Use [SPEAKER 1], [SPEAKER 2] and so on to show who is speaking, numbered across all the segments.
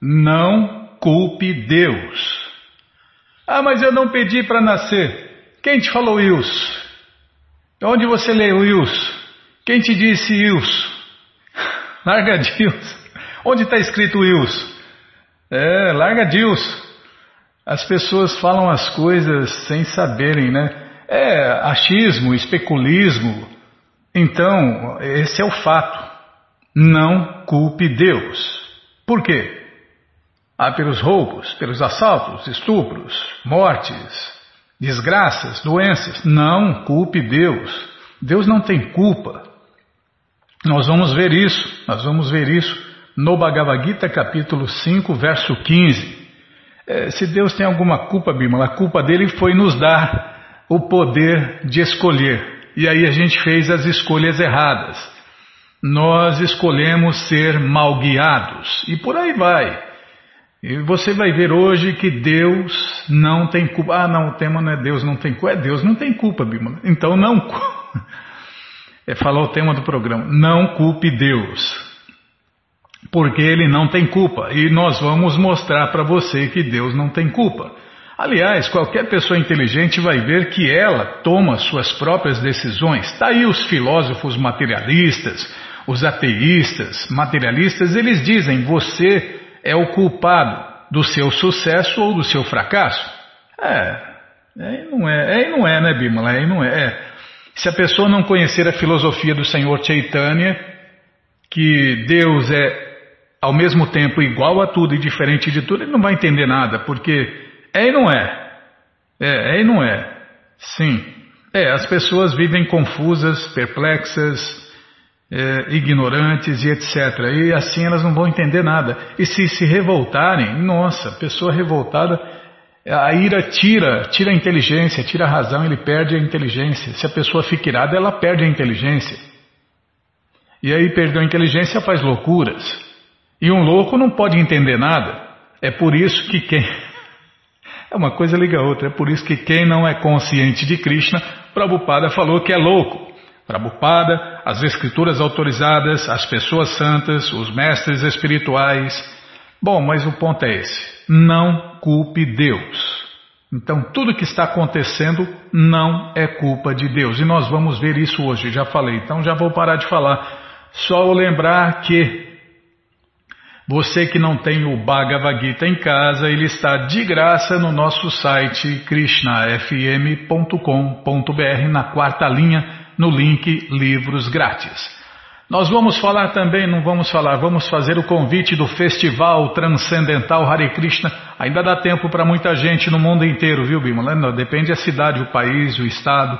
[SPEAKER 1] Não culpe Deus. Ah, mas eu não pedi para nascer. Quem te falou isso? Onde você leu isso? Quem te disse isso? Larga Deus. Onde está escrito isso? É, larga Deus. As pessoas falam as coisas sem saberem, né? É achismo, especulismo. Então, esse é o fato. Não culpe Deus. Por quê? Ah, pelos roubos, pelos assaltos, estupros, mortes, desgraças, doenças. Não culpe Deus. Deus não tem culpa. Nós vamos ver isso, nós vamos ver isso no Bhagavad Gita capítulo 5, verso 15. É, se Deus tem alguma culpa, Bimala, a culpa dele foi nos dar o poder de escolher. E aí a gente fez as escolhas erradas. Nós escolhemos ser mal guiados. E por aí vai. E você vai ver hoje que Deus não tem culpa. Ah, não, o tema não é Deus não tem culpa. É Deus não tem culpa, Bíblia. Então não. É falar o tema do programa. Não culpe Deus. Porque ele não tem culpa. E nós vamos mostrar para você que Deus não tem culpa. Aliás, qualquer pessoa inteligente vai ver que ela toma suas próprias decisões. Está aí os filósofos materialistas, os ateístas materialistas, eles dizem: você é o culpado do seu sucesso ou do seu fracasso. É, é não é, é não é, né, Bimala? É não é. Se a pessoa não conhecer a filosofia do Senhor Chaitanya, que Deus é ao mesmo tempo igual a tudo e diferente de tudo, ele não vai entender nada, porque é e não é. É, é e não é. Sim. É, as pessoas vivem confusas, perplexas, é, ignorantes e etc. E assim elas não vão entender nada. E se se revoltarem, nossa, pessoa revoltada, a ira tira, tira a inteligência, tira a razão, ele perde a inteligência. Se a pessoa fica irada, ela perde a inteligência. E aí perdeu a inteligência, faz loucuras. E um louco não pode entender nada. É por isso que quem é uma coisa liga a outra. É por isso que quem não é consciente de Krishna, Prabhupada falou que é louco. Prabhupada, as escrituras autorizadas, as pessoas santas, os mestres espirituais. Bom, mas o ponto é esse: não culpe Deus. Então, tudo que está acontecendo não é culpa de Deus. E nós vamos ver isso hoje, já falei. Então, já vou parar de falar. Só lembrar que você que não tem o Bhagavad Gita em casa, ele está de graça no nosso site krishnafm.com.br na quarta linha, no link Livros Grátis. Nós vamos falar também, não vamos falar, vamos fazer o convite do Festival Transcendental Hare Krishna. Ainda dá tempo para muita gente no mundo inteiro, viu, Bima? Depende da cidade, o país, o estado.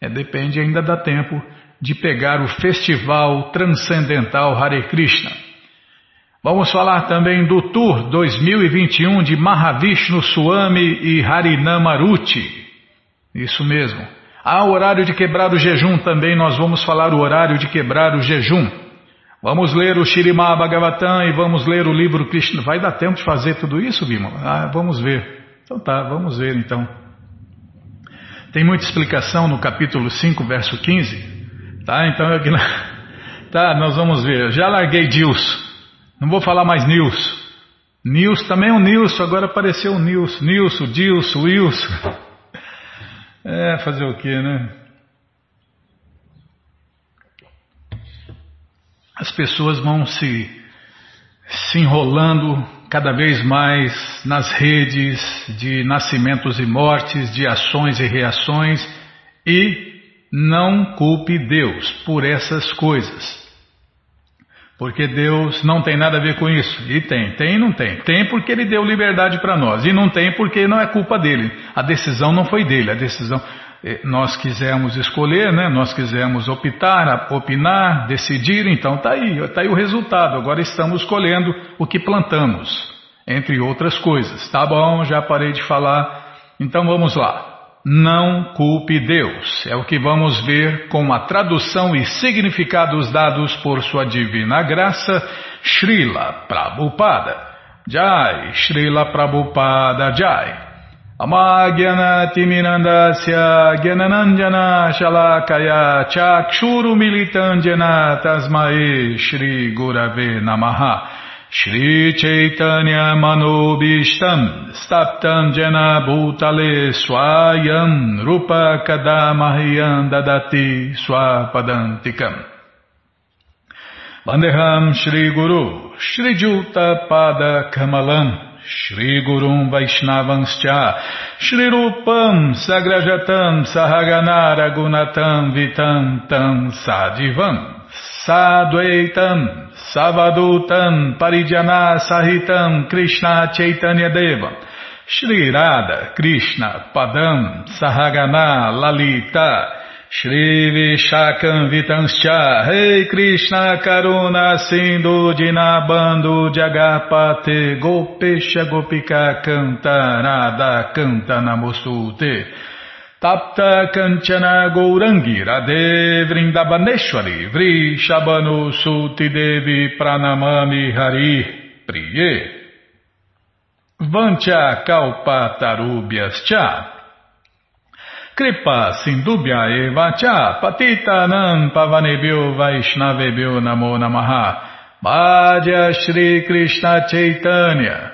[SPEAKER 1] É, depende, ainda dá tempo de pegar o Festival Transcendental Hare Krishna. Vamos falar também do Tour 2021 de Mahavishnu Swami e Harinamaruti. Isso mesmo. Há horário de quebrar o jejum também, nós vamos falar o horário de quebrar o jejum. Vamos ler o Shirimá Bhagavatam e vamos ler o livro Krishna. Vai dar tempo de fazer tudo isso, Bima? Ah, vamos ver. Então tá, vamos ver então. Tem muita explicação no capítulo 5, verso 15. Tá, então eu... Tá, nós vamos ver. Já larguei Deus. Não vou falar mais Nilson. Nilson também é um Nilson, agora apareceu o Nilson. Nilson, Dilson, Wilson. É, fazer o que, né? As pessoas vão se, se enrolando cada vez mais nas redes de nascimentos e mortes, de ações e reações, e não culpe Deus por essas coisas. Porque Deus não tem nada a ver com isso. E tem, tem e não tem. Tem porque Ele deu liberdade para nós. E não tem porque não é culpa dele. A decisão não foi dele. A decisão eh, nós quisemos escolher, né? Nós quisemos optar, opinar, decidir. Então tá aí, tá aí o resultado. Agora estamos colhendo o que plantamos, entre outras coisas. Tá bom? Já parei de falar. Então vamos lá. Não culpe Deus. É o que vamos ver com a tradução e significados dados por sua divina graça, Srila Prabhupada. Jai, Srila Prabhupada Jai. Amagyana Timirandasya Gyananandjana Shalakaya Chakshuru Militandjana Tasmae Shri Gurave Namaha Shri Chaitanya Manobishtam Staptam Jena Bhutale Swayam Rupa Kadamahyam Dadati Swapadantikam. Bandeham Shri Guru Shri Juta Pada Kamalam Shri Gurum Vaishnavanscha Shri Rupam Sagrajatam Sahagana Gunatam Vitam Tam Sadivam Sadvaitam Savadutam Parijana Sahitam Krishna Chaitanya Deva Shri Radha Krishna Padam Sahagana Lalita Shri Vishakam Vitanscha Rei Krishna Karuna Sindhu Dinabando Jagapate Gopesha Gopika Canta Radha Canta Namostute Tapta Kanchana Gourangi Radhe Vrindavaneshwari Vri Shabanu Suti Devi Pranamami Hari Priye. Vancha Kalpa Tarubhyas Cha Kripa Sindubhya Eva Cha Patita Nan Pavanebhyo Vaishnavebhyo Namo Namaha. Bhaja Shri Krishna Chaitanya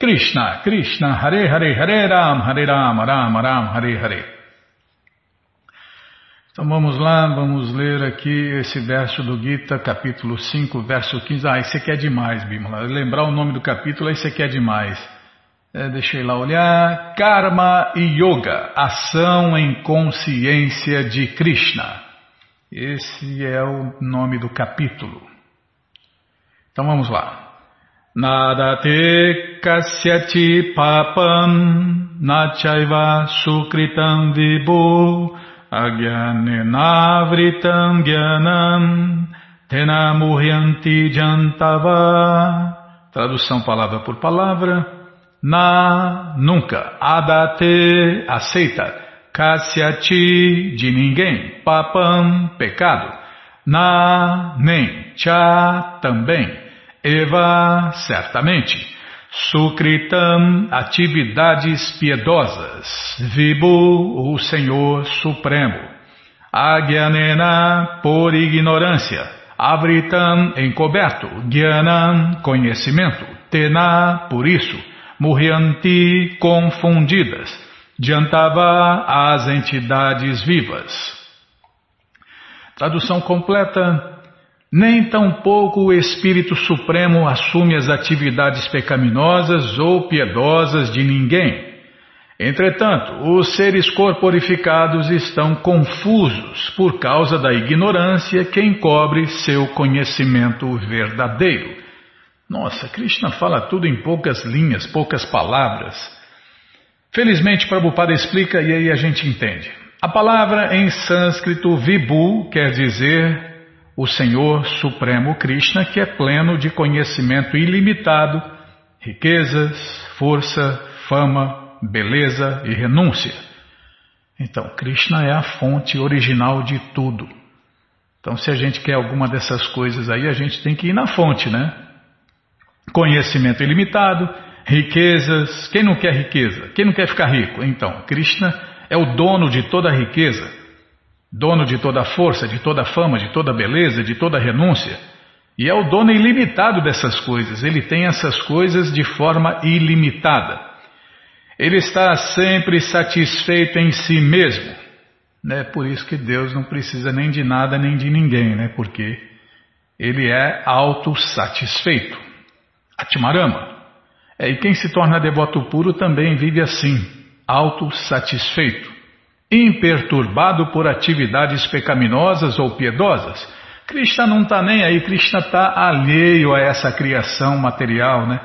[SPEAKER 1] Krishna, Hare Hare, Hare Ram, Hare Ram, Ram Ram, Hare Hare. Então vamos lá, vamos ler aqui esse verso do Gita, capítulo 5, verso 15. Ah, esse aqui é demais, Bimala. Lembrar o nome do capítulo, esse aqui é demais. É, deixei lá olhar. Karma e Yoga, ação em consciência de Krishna. Esse é o nome do capítulo. Então vamos lá. Nadate kasyati papam nachaiva sukritam vibhu agyanenavritam gyanam tenamuryanti jantava Tradução palavra por palavra. Na, nunca. Adate, aceita. Kasyati, de ninguém. Papam, pecado. Na, nem. Cha, também. Eva, certamente. Sukritam, atividades piedosas. Vibu, o Senhor Supremo. Agyanena, por ignorância. Avritam, encoberto. Gyanam, conhecimento. Tena, por isso. Muryanti, confundidas. Jantava as entidades vivas. Tradução completa. Nem tampouco o Espírito Supremo assume as atividades pecaminosas ou piedosas de ninguém. Entretanto, os seres corporificados estão confusos por causa da ignorância que encobre seu conhecimento verdadeiro. Nossa, Krishna fala tudo em poucas linhas, poucas palavras. Felizmente, Prabhupada explica e aí a gente entende. A palavra em sânscrito Vibhu quer dizer o Senhor Supremo Krishna, que é pleno de conhecimento ilimitado, riquezas, força, fama, beleza e renúncia. Então, Krishna é a fonte original de tudo. Então, se a gente quer alguma dessas coisas aí, a gente tem que ir na fonte, né? Conhecimento ilimitado, riquezas. Quem não quer riqueza? Quem não quer ficar rico? Então, Krishna é o dono de toda a riqueza, dono de toda força, de toda fama, de toda beleza, de toda renúncia. E é o dono ilimitado dessas coisas. Ele tem essas coisas de forma ilimitada. Ele está sempre satisfeito em si mesmo. É por isso que Deus não precisa nem de nada nem de ninguém, né? Porque ele é autossatisfeito. Atmarama. É, e quem se torna devoto puro também vive assim, autossatisfeito, imperturbado por atividades pecaminosas ou piedosas. Krishna não está nem aí, Krishna está alheio a essa criação material, né?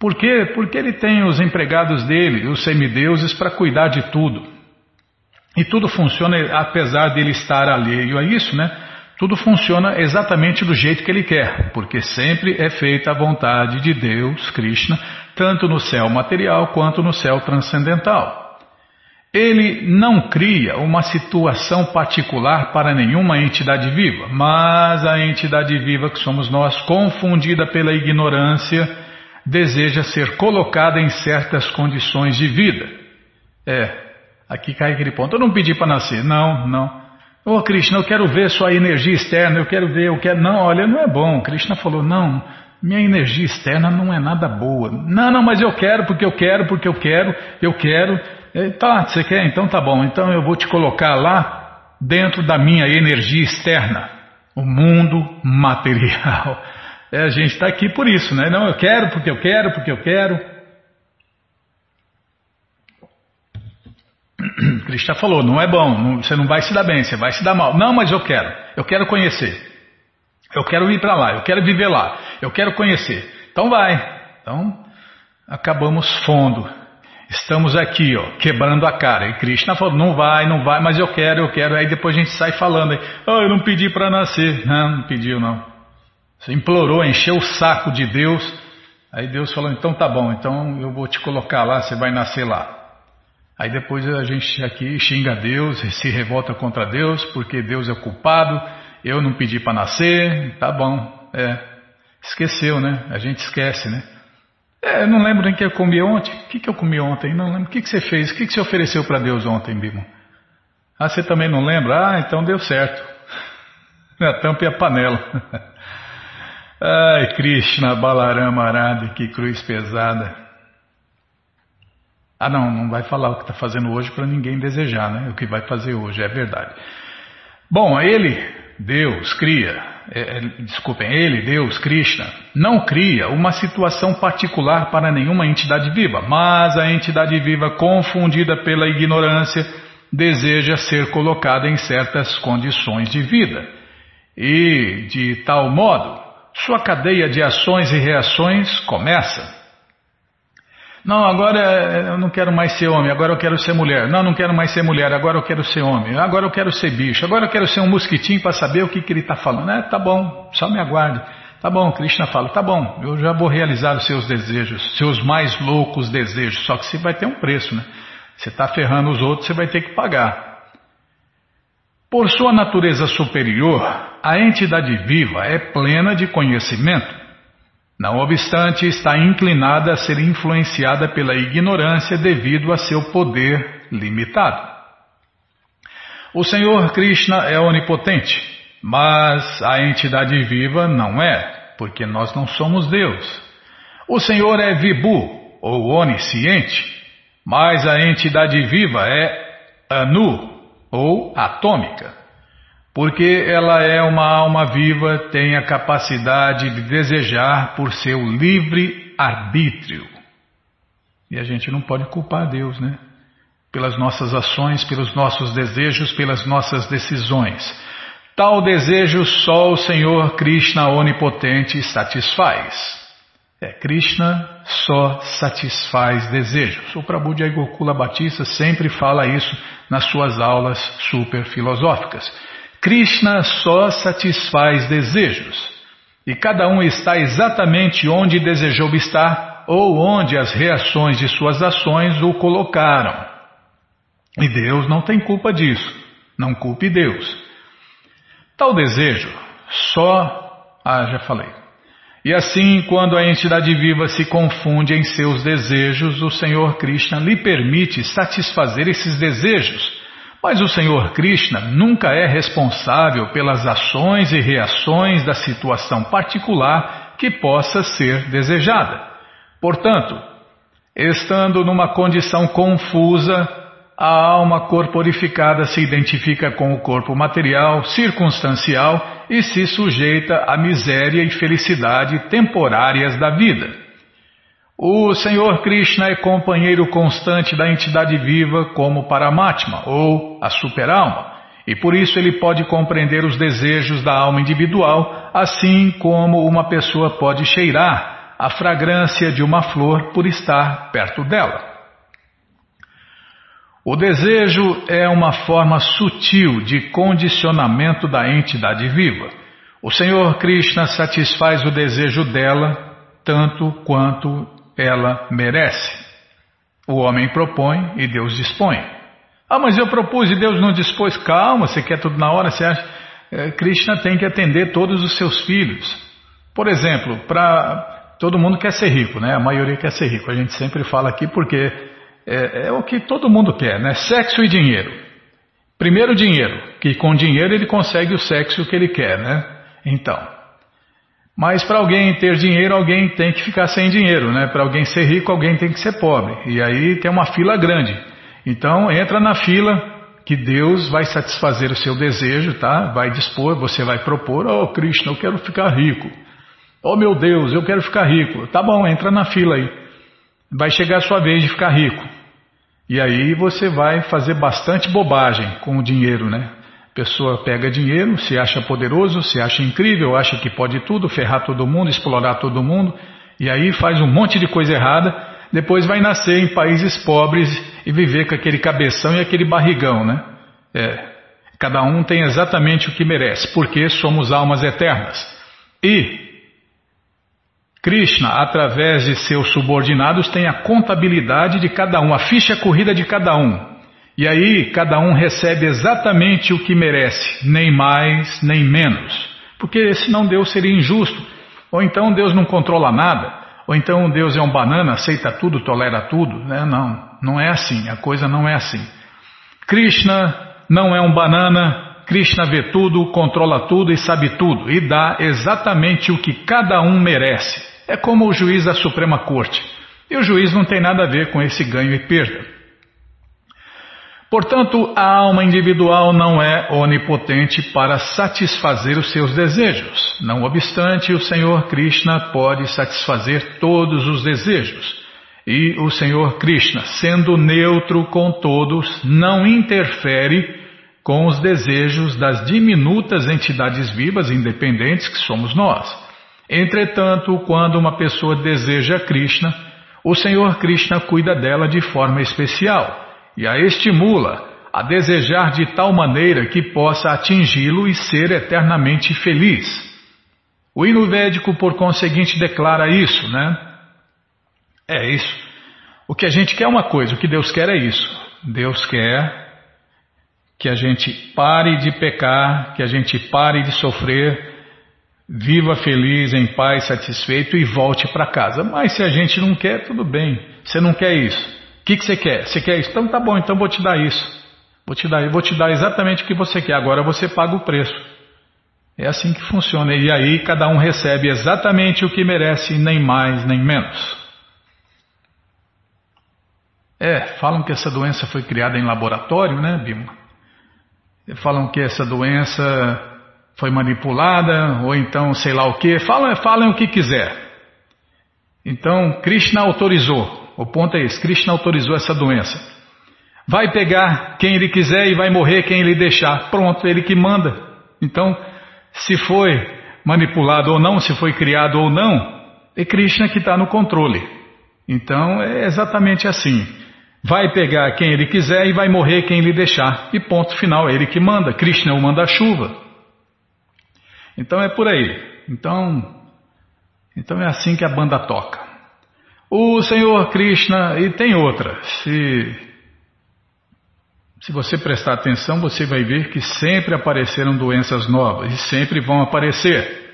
[SPEAKER 1] Por quê? Porque ele tem os empregados dele, os semideuses, para cuidar de tudo. E tudo funciona apesar dele estar alheio a isso, né? Tudo funciona exatamente do jeito que ele quer, porque sempre é feita a vontade de Deus, Krishna, tanto no céu material quanto no céu transcendental. Ele não cria uma situação particular para nenhuma entidade viva, mas a entidade viva que somos nós, confundida pela ignorância, deseja ser colocada em certas condições de vida. É, aqui cai aquele ponto. Eu não pedi para nascer, não, não. Ô oh, Krishna, eu quero ver sua energia externa, eu quero ver, eu quero. Não, olha, não é bom. Krishna falou, não, minha energia externa não é nada boa. Não, não, mas eu quero, porque eu quero, porque eu quero, eu quero. Tá, você quer? Então tá bom. Então eu vou te colocar lá dentro da minha energia externa, o mundo material. É, a gente está aqui por isso, né? Não, eu quero, porque eu quero, porque eu quero. Krishna falou, não é bom, não, você não vai se dar bem, você vai se dar mal. Não, mas eu quero, eu quero conhecer. Eu quero ir para lá, eu quero viver lá, eu quero conhecer. Então vai. Então, acabamos fundo. Estamos aqui, ó, quebrando a cara. E Krishna falou, não vai, não vai, mas eu quero, eu quero. Aí depois a gente sai falando, aí, oh, eu não pedi para nascer. Não, não pediu não. Você implorou, encheu o saco de Deus. Aí Deus falou, então tá bom, então eu vou te colocar lá, você vai nascer lá. Aí depois a gente aqui xinga Deus, se revolta contra Deus, porque Deus é culpado, eu não pedi para nascer, tá bom, é. Esqueceu, né? A gente esquece, né? É, eu não lembro nem o que eu comi ontem. O que, que eu comi ontem? Não lembro. O que, que você fez? O que, que você ofereceu para Deus ontem, Bimo? Ah, você também não lembra? Ah, então deu certo. A tampa e a panela. Ai, Krishna, Balarama Arada, que cruz pesada. Ah, não, não vai falar o que está fazendo hoje para ninguém desejar, né? O que vai fazer hoje, é verdade. Bom, ele, Deus, cria, é, é, desculpem, ele, Deus, Krishna, não cria uma situação particular para nenhuma entidade viva, mas a entidade viva, confundida pela ignorância, deseja ser colocada em certas condições de vida. E, de tal modo, sua cadeia de ações e reações começa. Não, agora eu não quero mais ser homem, agora eu quero ser mulher. Não, não quero mais ser mulher, agora eu quero ser homem. Agora eu quero ser bicho, agora eu quero ser um mosquitinho para saber o que, que ele está falando. É, tá bom, só me aguarde. Tá bom, Krishna fala, tá bom, eu já vou realizar os seus desejos, seus mais loucos desejos, só que você vai ter um preço, né? Você está ferrando os outros, você vai ter que pagar. Por sua natureza superior, a entidade viva é plena de conhecimento. Não obstante, está inclinada a ser influenciada pela ignorância devido a seu poder limitado. O Senhor Krishna é onipotente, mas a entidade viva não é, porque nós não somos Deus. O Senhor é Vibhu, ou onisciente, mas a entidade viva é Anu, ou atômica porque ela é uma alma viva, tem a capacidade de desejar por seu livre arbítrio. E a gente não pode culpar Deus, né? Pelas nossas ações, pelos nossos desejos, pelas nossas decisões. Tal desejo só o Senhor Krishna onipotente satisfaz. É, Krishna só satisfaz desejos. O Prabhu de Gokula Batista sempre fala isso nas suas aulas super filosóficas. Krishna só satisfaz desejos. E cada um está exatamente onde desejou estar ou onde as reações de suas ações o colocaram. E Deus não tem culpa disso. Não culpe Deus. Tal desejo só. Ah, já falei. E assim, quando a entidade viva se confunde em seus desejos, o Senhor Krishna lhe permite satisfazer esses desejos mas o Senhor Krishna nunca é responsável pelas ações e reações da situação particular que possa ser desejada. Portanto, estando numa condição confusa, a alma corporificada se identifica com o corpo material, circunstancial e se sujeita à miséria e felicidade temporárias da vida. O Senhor Krishna é companheiro constante da entidade viva como Paramatma, ou a superalma, e por isso ele pode compreender os desejos da alma individual, assim como uma pessoa pode cheirar a fragrância de uma flor por estar perto dela. O desejo é uma forma sutil de condicionamento da entidade viva. O Senhor Krishna satisfaz o desejo dela tanto quanto ela merece. O homem propõe e Deus dispõe. Ah, mas eu propus e Deus não dispôs. Calma, você quer tudo na hora, você acha? É, Krishna tem que atender todos os seus filhos. Por exemplo, para todo mundo quer ser rico, né? A maioria quer ser rico. A gente sempre fala aqui porque é, é o que todo mundo quer, né? Sexo e dinheiro. Primeiro dinheiro, que com dinheiro ele consegue o sexo que ele quer, né? Então. Mas para alguém ter dinheiro, alguém tem que ficar sem dinheiro, né? Para alguém ser rico, alguém tem que ser pobre. E aí tem uma fila grande. Então entra na fila que Deus vai satisfazer o seu desejo, tá? Vai dispor, você vai propor, oh Krishna, eu quero ficar rico. Oh meu Deus, eu quero ficar rico. Tá bom, entra na fila aí. Vai chegar a sua vez de ficar rico. E aí você vai fazer bastante bobagem com o dinheiro, né? Pessoa pega dinheiro, se acha poderoso, se acha incrível, acha que pode tudo, ferrar todo mundo, explorar todo mundo, e aí faz um monte de coisa errada, depois vai nascer em países pobres e viver com aquele cabeção e aquele barrigão, né? É, cada um tem exatamente o que merece, porque somos almas eternas. E Krishna, através de seus subordinados, tem a contabilidade de cada um, a ficha corrida de cada um. E aí cada um recebe exatamente o que merece, nem mais nem menos. Porque senão Deus seria injusto. Ou então Deus não controla nada. Ou então Deus é um banana, aceita tudo, tolera tudo. Né? Não, não é assim. A coisa não é assim. Krishna não é um banana. Krishna vê tudo, controla tudo e sabe tudo. E dá exatamente o que cada um merece. É como o juiz da Suprema Corte. E o juiz não tem nada a ver com esse ganho e perda. Portanto, a alma individual não é onipotente para satisfazer os seus desejos. Não obstante, o Senhor Krishna pode satisfazer todos os desejos. E o Senhor Krishna, sendo neutro com todos, não interfere com os desejos das diminutas entidades vivas independentes que somos nós. Entretanto, quando uma pessoa deseja Krishna, o Senhor Krishna cuida dela de forma especial e a estimula a desejar de tal maneira que possa atingi-lo e ser eternamente feliz. O hino védico, por conseguinte, declara isso, né? É isso. O que a gente quer é uma coisa, o que Deus quer é isso. Deus quer que a gente pare de pecar, que a gente pare de sofrer, viva feliz, em paz, satisfeito e volte para casa. Mas se a gente não quer, tudo bem. Você não quer isso. Que, que você quer? Você quer isso? Então tá bom, então vou te dar isso. Vou te dar, vou te dar exatamente o que você quer. Agora você paga o preço. É assim que funciona. E aí cada um recebe exatamente o que merece, nem mais nem menos. É, falam que essa doença foi criada em laboratório, né, Bima? Falam que essa doença foi manipulada, ou então sei lá o que, falem, falem o que quiser. Então, Krishna autorizou, o ponto é esse, Krishna autorizou essa doença. Vai pegar quem ele quiser e vai morrer quem ele deixar. Pronto, ele que manda. Então, se foi manipulado ou não, se foi criado ou não, é Krishna que está no controle. Então, é exatamente assim. Vai pegar quem ele quiser e vai morrer quem ele deixar. E ponto final, é ele que manda. Krishna o manda-chuva. Então é por aí. Então, então é assim que a banda toca. O Senhor Krishna, e tem outra, se, se você prestar atenção, você vai ver que sempre apareceram doenças novas e sempre vão aparecer.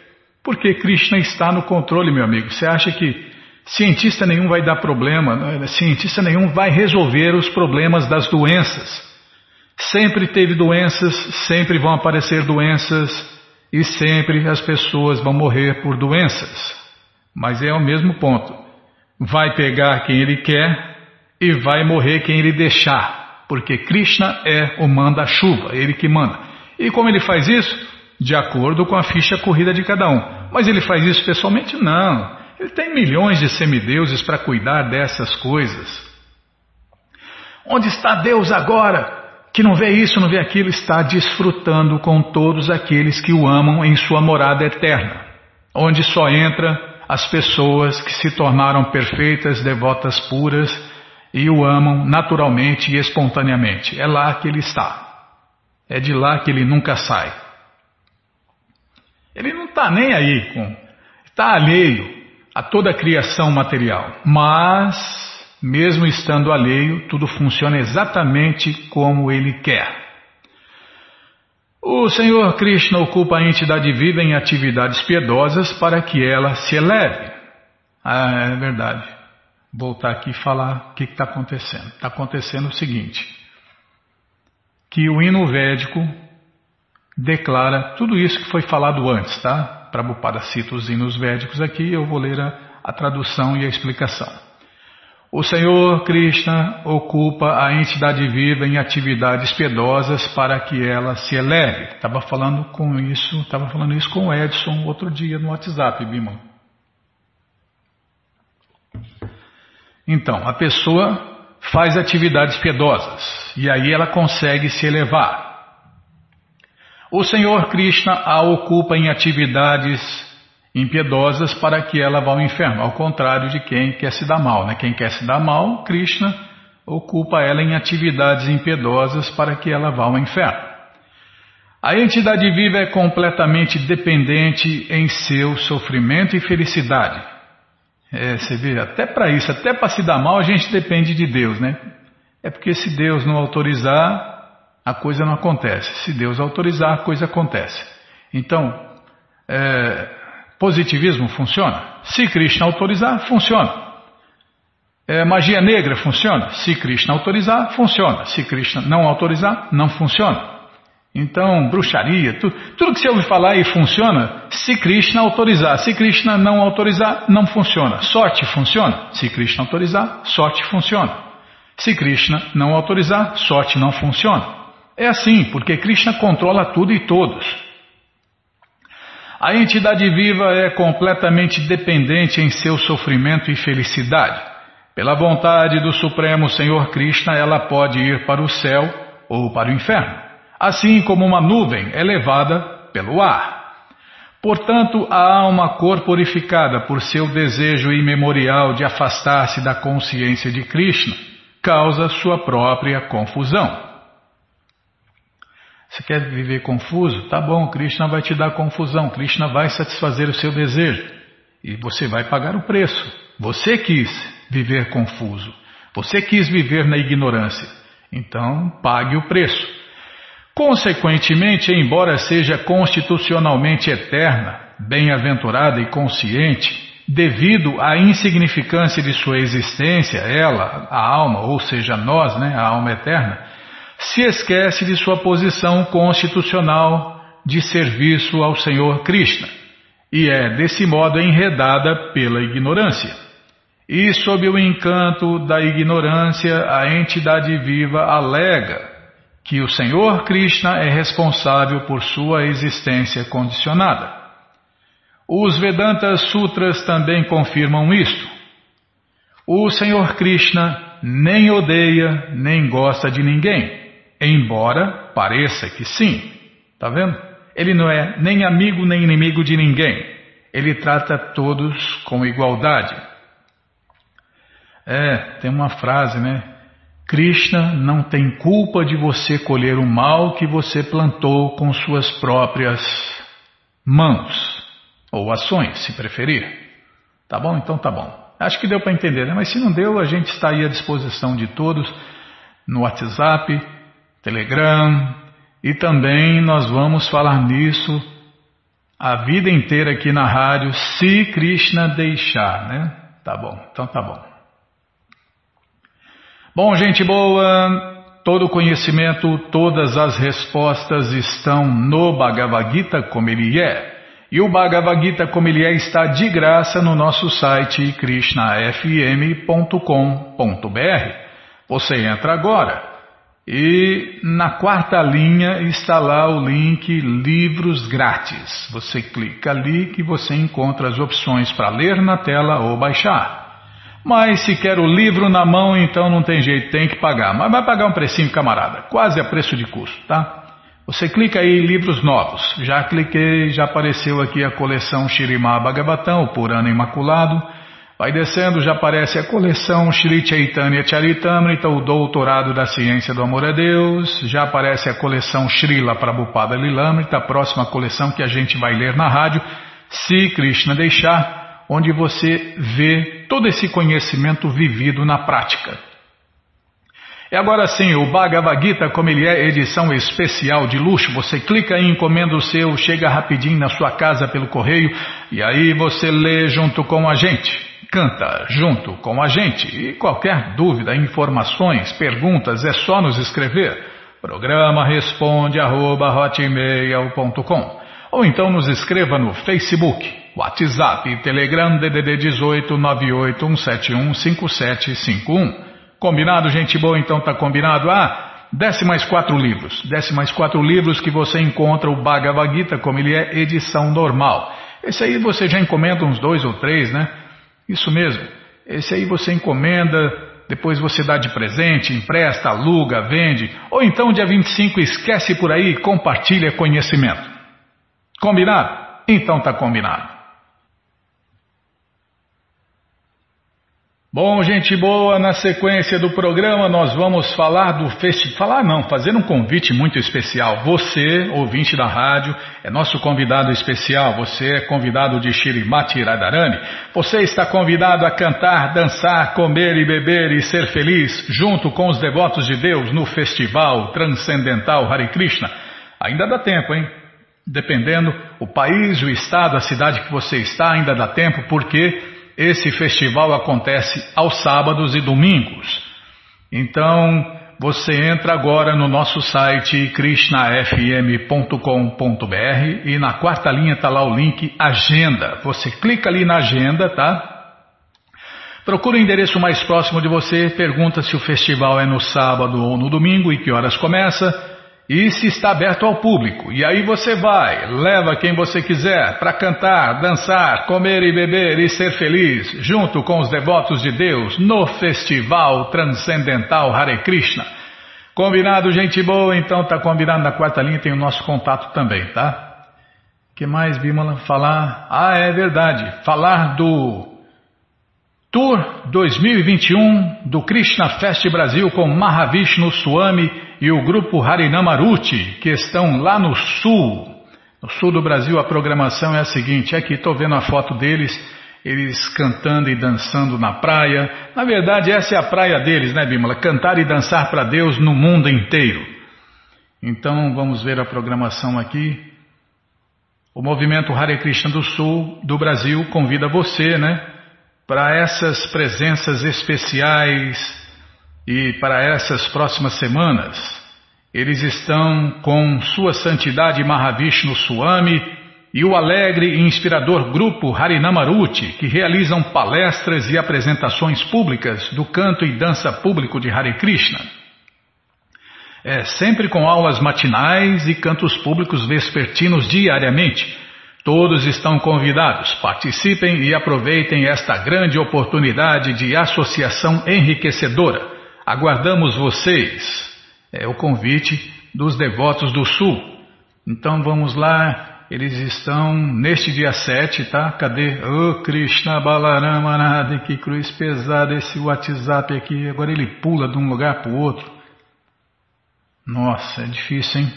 [SPEAKER 1] Porque Krishna está no controle, meu amigo. Você acha que cientista nenhum vai dar problema, né? cientista nenhum vai resolver os problemas das doenças. Sempre teve doenças, sempre vão aparecer doenças, e sempre as pessoas vão morrer por doenças. Mas é o mesmo ponto. Vai pegar quem ele quer e vai morrer quem ele deixar, porque Krishna é o manda-chuva, ele que manda. E como ele faz isso? De acordo com a ficha corrida de cada um. Mas ele faz isso pessoalmente? Não. Ele tem milhões de semideuses para cuidar dessas coisas. Onde está Deus agora? que não vê isso, não vê aquilo, está desfrutando com todos aqueles que o amam em sua morada eterna, onde só entra as pessoas que se tornaram perfeitas, devotas puras e o amam naturalmente e espontaneamente. É lá que ele está. É de lá que ele nunca sai. Ele não está nem aí com. Está alheio a toda a criação material. Mas, mesmo estando alheio, tudo funciona exatamente como ele quer. O Senhor Krishna ocupa a entidade viva em atividades piedosas para que ela se eleve. Ah, é verdade. Voltar aqui e falar o que está acontecendo. Está acontecendo o seguinte: que o hino védico declara tudo isso que foi falado antes, tá? Prabhupada cita os hinos védicos aqui, eu vou ler a, a tradução e a explicação. O Senhor Krishna ocupa a entidade viva em atividades piedosas para que ela se eleve. Estava falando com isso, estava falando isso com o Edson outro dia no WhatsApp, Bima. Então, a pessoa faz atividades piedosas e aí ela consegue se elevar. O Senhor Krishna a ocupa em atividades impiedosas para que ela vá ao inferno, ao contrário de quem quer se dar mal. Né? Quem quer se dar mal, Krishna ocupa ela em atividades impiedosas para que ela vá ao inferno. A entidade viva é completamente dependente em seu sofrimento e felicidade. É, você vê, até para isso, até para se dar mal, a gente depende de Deus, né? É porque se Deus não autorizar, a coisa não acontece. Se Deus autorizar, a coisa acontece. Então, é, Positivismo funciona? Se Krishna autorizar, funciona. É, magia negra funciona? Se Krishna autorizar, funciona. Se Krishna não autorizar, não funciona. Então, bruxaria, tu, tudo que você ouve falar e funciona, se Krishna autorizar. Se Krishna não autorizar, não funciona. Sorte funciona? Se Krishna autorizar, sorte funciona. Se Krishna não autorizar, sorte não funciona. É assim, porque Krishna controla tudo e todos. A entidade viva é completamente dependente em seu sofrimento e felicidade. Pela vontade do Supremo Senhor Krishna, ela pode ir para o céu ou para o inferno, assim como uma nuvem é levada pelo ar. Portanto, a alma corporificada por seu desejo imemorial de afastar-se da consciência de Krishna causa sua própria confusão. Você quer viver confuso? Tá bom, Krishna vai te dar confusão, Krishna vai satisfazer o seu desejo e você vai pagar o preço. Você quis viver confuso, você quis viver na ignorância, então pague o preço. Consequentemente, embora seja constitucionalmente eterna, bem-aventurada e consciente, devido à insignificância de sua existência, ela, a alma, ou seja, nós, né, a alma eterna, se esquece de sua posição constitucional de serviço ao Senhor Krishna e é, desse modo, enredada pela ignorância. E, sob o encanto da ignorância, a entidade viva alega que o Senhor Krishna é responsável por sua existência condicionada. Os Vedanta Sutras também confirmam isto. O Senhor Krishna nem odeia nem gosta de ninguém Embora pareça que sim, tá vendo? Ele não é nem amigo nem inimigo de ninguém. Ele trata todos com igualdade. É, tem uma frase, né? Krishna não tem culpa de você colher o mal que você plantou com suas próprias mãos ou ações, se preferir. Tá bom? Então tá bom. Acho que deu para entender, né? Mas se não deu, a gente está aí à disposição de todos no WhatsApp Telegram, e também nós vamos falar nisso a vida inteira aqui na rádio, se Krishna deixar, né? Tá bom, então tá bom. Bom, gente boa, todo conhecimento, todas as respostas estão no Bhagavad Gita como ele é. E o Bhagavad Gita como ele é está de graça no nosso site krishnafm.com.br. Você entra agora e na quarta linha está lá o link Livros Grátis. Você clica ali que você encontra as opções para ler na tela ou baixar. Mas se quer o livro na mão, então não tem jeito, tem que pagar. Mas vai pagar um precinho, camarada, quase a preço de custo, tá? Você clica aí em livros novos. Já cliquei, já apareceu aqui a coleção Shirimá Bhagavatam, o Purana Imaculado. Vai descendo, já aparece a coleção Shri Chaitanya Charitamrita, o Doutorado da Ciência do Amor a Deus. Já aparece a coleção Srila Prabhupada Lilamrita, a próxima coleção que a gente vai ler na rádio, se Krishna deixar, onde você vê todo esse conhecimento vivido na prática. E agora sim, o Bhagavad Gita, como ele é edição especial de luxo, você clica em encomenda o seu, chega rapidinho na sua casa pelo correio e aí você lê junto com a gente. Canta junto com a gente e qualquer dúvida, informações, perguntas é só nos escrever. Programa responde arroba, ou então nos escreva no Facebook, WhatsApp, Telegram DDD 18 981715751. Combinado, gente boa? Então tá combinado. Ah, desce mais quatro livros. Desce mais quatro livros que você encontra o Bhagavad Gita, como ele é edição normal. Esse aí você já encomenda uns dois ou três, né? Isso mesmo. Esse aí você encomenda, depois você dá de presente, empresta, aluga, vende. Ou então, dia 25, esquece por aí e compartilha conhecimento. Combinado? Então tá combinado. Bom, gente boa, na sequência do programa nós vamos falar do festival. Falar não, fazer um convite muito especial. Você, ouvinte da rádio, é nosso convidado especial. Você é convidado de Shirimati Radharani. Você está convidado a cantar, dançar, comer e beber e ser feliz junto com os devotos de Deus no Festival Transcendental Hare Krishna. Ainda dá tempo, hein? Dependendo o país, o estado, a cidade que você está, ainda dá tempo, porque esse festival acontece aos sábados e domingos. Então, você entra agora no nosso site krishnafm.com.br e na quarta linha está lá o link Agenda. Você clica ali na agenda, tá? Procura o endereço mais próximo de você, pergunta se o festival é no sábado ou no domingo e que horas começa e se está aberto ao público. E aí você vai, leva quem você quiser para cantar, dançar, comer e beber e ser feliz, junto com os devotos de Deus no Festival Transcendental Hare Krishna. Combinado, gente boa? Então tá combinado na quarta linha, tem o nosso contato também, tá? que mais, Bimala? Falar. Ah, é verdade. Falar do Tour 2021 do Krishna Fest Brasil com Mahavishnu Swami e o grupo Harinamaruti, que estão lá no sul. No sul do Brasil a programação é a seguinte, aqui estou vendo a foto deles, eles cantando e dançando na praia. Na verdade essa é a praia deles, né Bímola? Cantar e dançar para Deus no mundo inteiro. Então vamos ver a programação aqui. O movimento Hare Krishna do Sul do Brasil convida você, né, para essas presenças especiais e para essas próximas semanas, eles estão com Sua Santidade Mahavishnu Swami e o alegre e inspirador grupo Harinamaruti, que realizam palestras e apresentações públicas do canto e dança público de Hare Krishna. É sempre com aulas matinais e cantos públicos vespertinos diariamente. Todos estão convidados, participem e aproveitem esta grande oportunidade de associação enriquecedora Aguardamos vocês. É o convite dos devotos do Sul. Então vamos lá, eles estão neste dia 7, tá? Cadê? Ô oh, Krishna Balarama Nada, que cruz pesada esse WhatsApp aqui. Agora ele pula de um lugar para o outro. Nossa, é difícil, hein?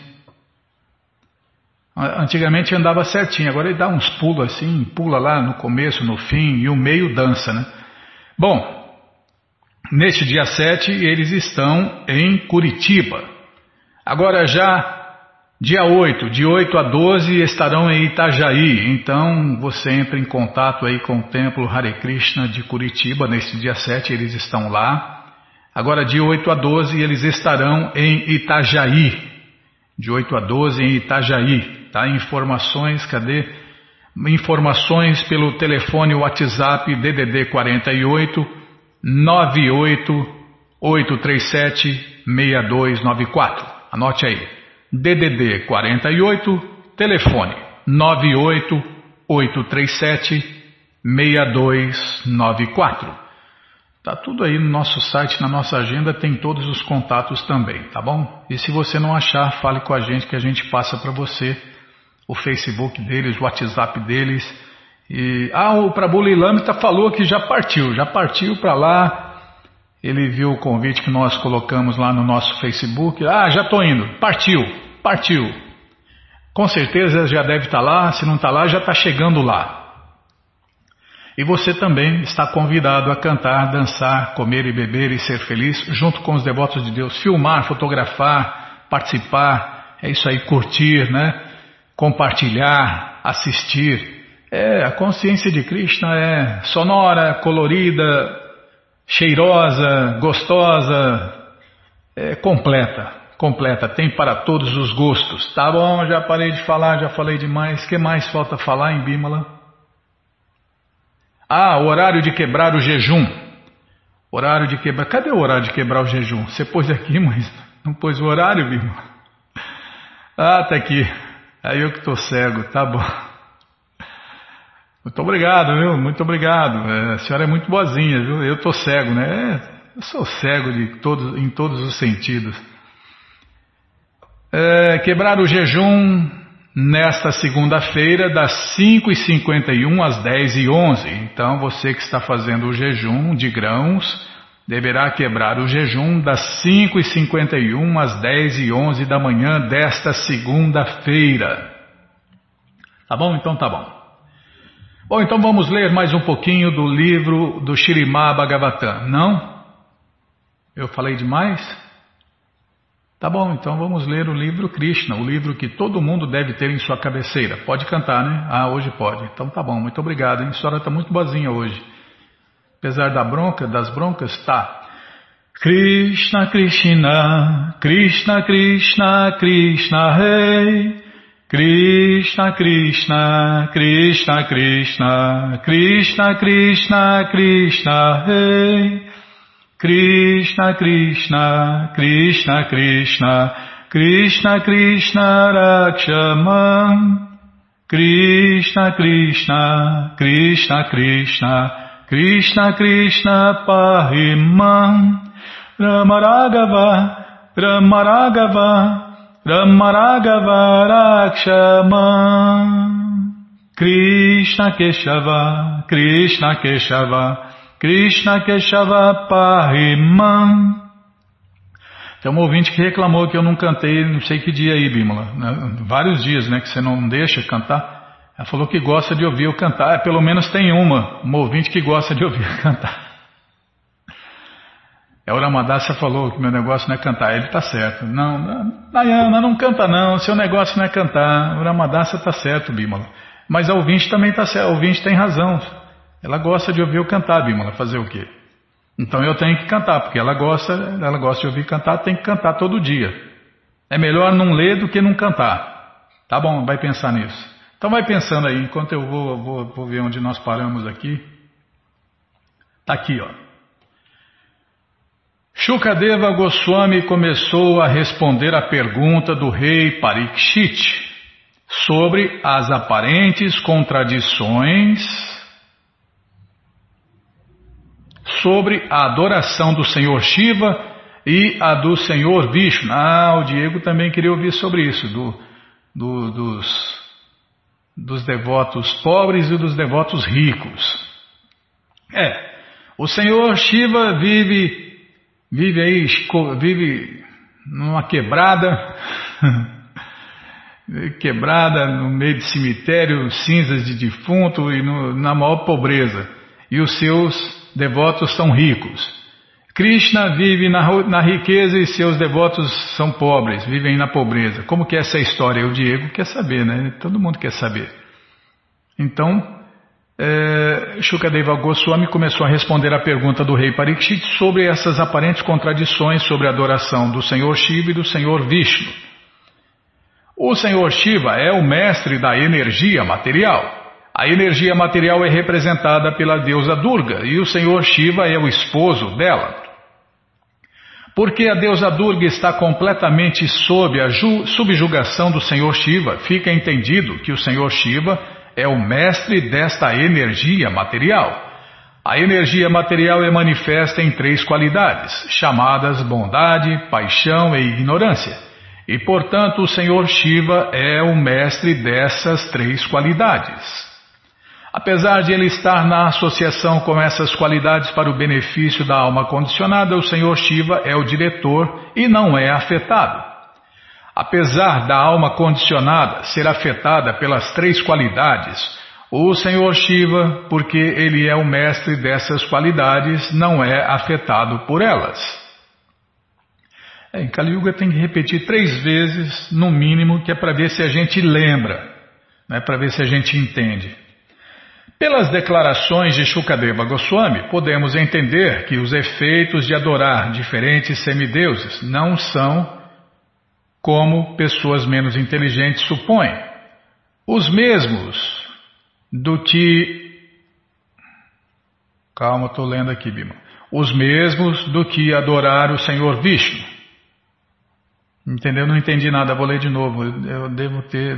[SPEAKER 1] Antigamente andava certinho, agora ele dá uns pulos assim, pula lá no começo, no fim e o meio dança, né? Bom, Neste dia 7, eles estão em Curitiba. Agora já, dia 8, de 8 a 12, estarão em Itajaí. Então, você entra em contato aí com o Templo Hare Krishna de Curitiba. Neste dia 7, eles estão lá. Agora, de 8 a 12, eles estarão em Itajaí. De 8 a 12 em Itajaí. Tá? Informações, cadê? Informações pelo telefone WhatsApp DDD 48 98837-6294. Anote aí. DDD 48, telefone 98837-6294. Tá tudo aí no nosso site, na nossa agenda, tem todos os contatos também, tá bom? E se você não achar, fale com a gente que a gente passa para você o Facebook deles, o WhatsApp deles E, ah, o Prabhu Lilamita falou que já partiu, já partiu para lá. Ele viu o convite que nós colocamos lá no nosso Facebook. Ah, já estou indo. Partiu, partiu. Com certeza já deve estar tá lá. Se não está lá, já está chegando lá. E você também está convidado a cantar, dançar, comer e beber e ser feliz junto com os devotos de Deus. Filmar, fotografar, participar. É isso aí, curtir, né? Compartilhar, assistir. É, a consciência de Krishna é sonora, colorida, cheirosa, gostosa, é, completa, completa, tem para todos os gostos. Tá bom, já parei de falar, já falei demais. Que mais falta falar em Bímola? Ah, o horário de quebrar o jejum. Horário de quebrar. Cadê o horário de quebrar o jejum? Você pôs aqui, mas não pôs o horário, Bímola? Ah, tá aqui. Aí eu que estou cego, tá bom. Muito obrigado, viu? Muito obrigado. É, a senhora é muito boazinha, viu? Eu estou cego, né? Eu sou cego de todos, em todos os sentidos. É, quebrar o jejum nesta segunda-feira, das 5h51 às 10h11. Então, você que está fazendo o jejum de grãos, deverá quebrar o jejum das 5h51 às 10h11 da manhã desta segunda-feira. Tá bom? Então tá bom. Bom, então vamos ler mais um pouquinho do livro do Shirimá Bhagavatam. Não? Eu falei demais? Tá bom, então vamos ler o livro Krishna, o livro que todo mundo deve ter em sua cabeceira. Pode cantar, né? Ah, hoje pode. Então tá bom, muito obrigado. Hein? A história está muito boazinha hoje. Apesar da bronca, das broncas, tá. Krishna, Krishna, Krishna, Krishna, Krishna, Rei. Hey. Krishna Krishna Krishna Krishna Krishna Krishna Krishna Hey Krishna Krishna Krishna Krishna Krishna Krishna Rakshaman Krishna Krishna Krishna Krishna Krishna Krishna Pahimam Ramaragava Ramaragava Rakshaman Krishna Keshava Krishna Keshava Krishna Keshava Pahimam Tem um ouvinte que reclamou que eu não cantei não sei que dia aí, Bímola. Né? Vários dias, né? Que você não deixa cantar. Ela falou que gosta de ouvir eu cantar. Pelo menos tem uma, um ouvinte que gosta de ouvir eu cantar. É o Ramadassa falou que meu negócio não é cantar. Ele está certo. Não, Nayana, não canta não. Seu negócio não é cantar. O Ramadassa está certo, Bímola. Mas a ouvinte também está certo. A ouvinte tem razão. Ela gosta de ouvir eu cantar, Bímola. Fazer o quê? Então eu tenho que cantar, porque ela gosta, ela gosta de ouvir cantar, tem que cantar todo dia. É melhor não ler do que não cantar. Tá bom, vai pensar nisso. Então vai pensando aí, enquanto eu vou, vou, vou ver onde nós paramos aqui. Tá aqui, ó. Shukadeva Goswami começou a responder à pergunta do rei Parikshit sobre as aparentes contradições sobre a adoração do Senhor Shiva e a do Senhor Vishnu. Ah, o Diego também queria ouvir sobre isso, do, do, dos, dos devotos pobres e dos devotos ricos. É, o Senhor Shiva vive vive aí, vive numa quebrada, quebrada no meio de cemitério, cinzas de defunto e no, na maior pobreza. E os seus devotos são ricos. Krishna vive na, na, riqueza e seus devotos são pobres, vivem na pobreza. Como que é essa história? O Diego quer saber, né? Todo mundo quer saber. Então, é, Shukadeva Goswami começou a responder à pergunta do rei Parikshit sobre essas aparentes contradições sobre a adoração do Senhor Shiva e do Senhor Vishnu. O Senhor Shiva é o mestre da energia material. A energia material é representada pela deusa Durga e o Senhor Shiva é o esposo dela. Porque a deusa Durga está completamente sob a subjugação do Senhor Shiva, fica entendido que o Senhor Shiva é o mestre desta energia material. A energia material é manifesta em três qualidades, chamadas bondade, paixão e ignorância. E, portanto, o Senhor Shiva é o mestre dessas três qualidades. Apesar de ele estar na associação com essas qualidades para o benefício da alma condicionada, o Senhor Shiva é o diretor e não é afetado. Apesar da alma condicionada ser afetada pelas três qualidades, o Senhor Shiva, porque ele é o mestre dessas qualidades, não é afetado por elas. É, em Kali Yuga tem que repetir três vezes, no mínimo, que é para ver se a gente lembra, né, para ver se a gente entende. Pelas declarações de Shukadeva Goswami, podemos entender que os efeitos de adorar diferentes semideuses não são como pessoas menos inteligentes supõem. Os mesmos do que. Calma, estou lendo aqui, Bima. Os mesmos do que adorar o Senhor Vishnu. Entendeu? Não entendi nada, vou ler de novo. Eu devo ter,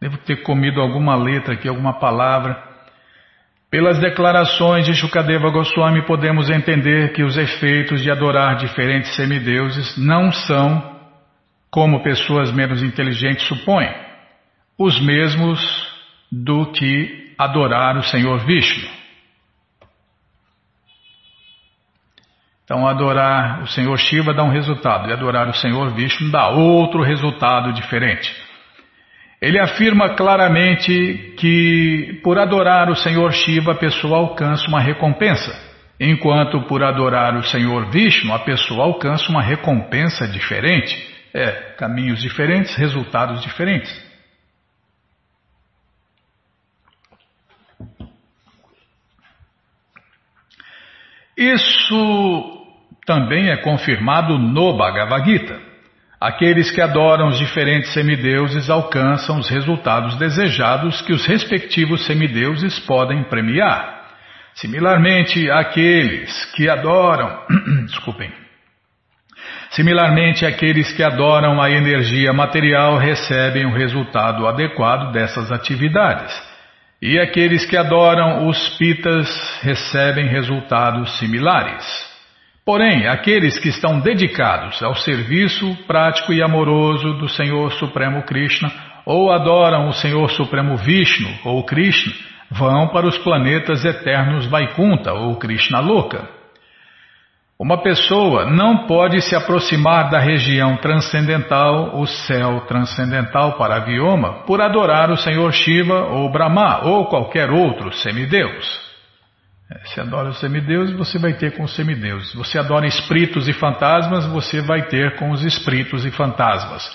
[SPEAKER 1] devo ter comido alguma letra aqui, alguma palavra. Pelas declarações de Shukadeva Goswami, podemos entender que os efeitos de adorar diferentes semideuses não são, como pessoas menos inteligentes supõem, os mesmos do que adorar o Senhor Vishnu. Então, adorar o Senhor Shiva dá um resultado, e adorar o Senhor Vishnu dá outro resultado diferente. Ele afirma claramente que por adorar o Senhor Shiva a pessoa alcança uma recompensa, enquanto por adorar o Senhor Vishnu a pessoa alcança uma recompensa diferente. É, caminhos diferentes, resultados diferentes. Isso também é confirmado no Bhagavad Gita. Aqueles que adoram os diferentes semideuses alcançam os resultados desejados que os respectivos semideuses podem premiar. Similarmente, aqueles que adoram, desculpem. Similarmente, aqueles que adoram a energia material recebem o resultado adequado dessas atividades. E aqueles que adoram os pitas recebem resultados similares. Porém, aqueles que estão dedicados ao serviço prático e amoroso do Senhor Supremo Krishna, ou adoram o Senhor Supremo Vishnu ou Krishna, vão para os planetas eternos Vaikunta ou Krishna Loka. Uma pessoa não pode se aproximar da região transcendental, o céu transcendental para Vioma, por adorar o Senhor Shiva ou Brahma ou qualquer outro semideus. É, se adora os semideuses, você vai ter com os semideuses. Você adora espíritos e fantasmas, você vai ter com os espíritos e fantasmas.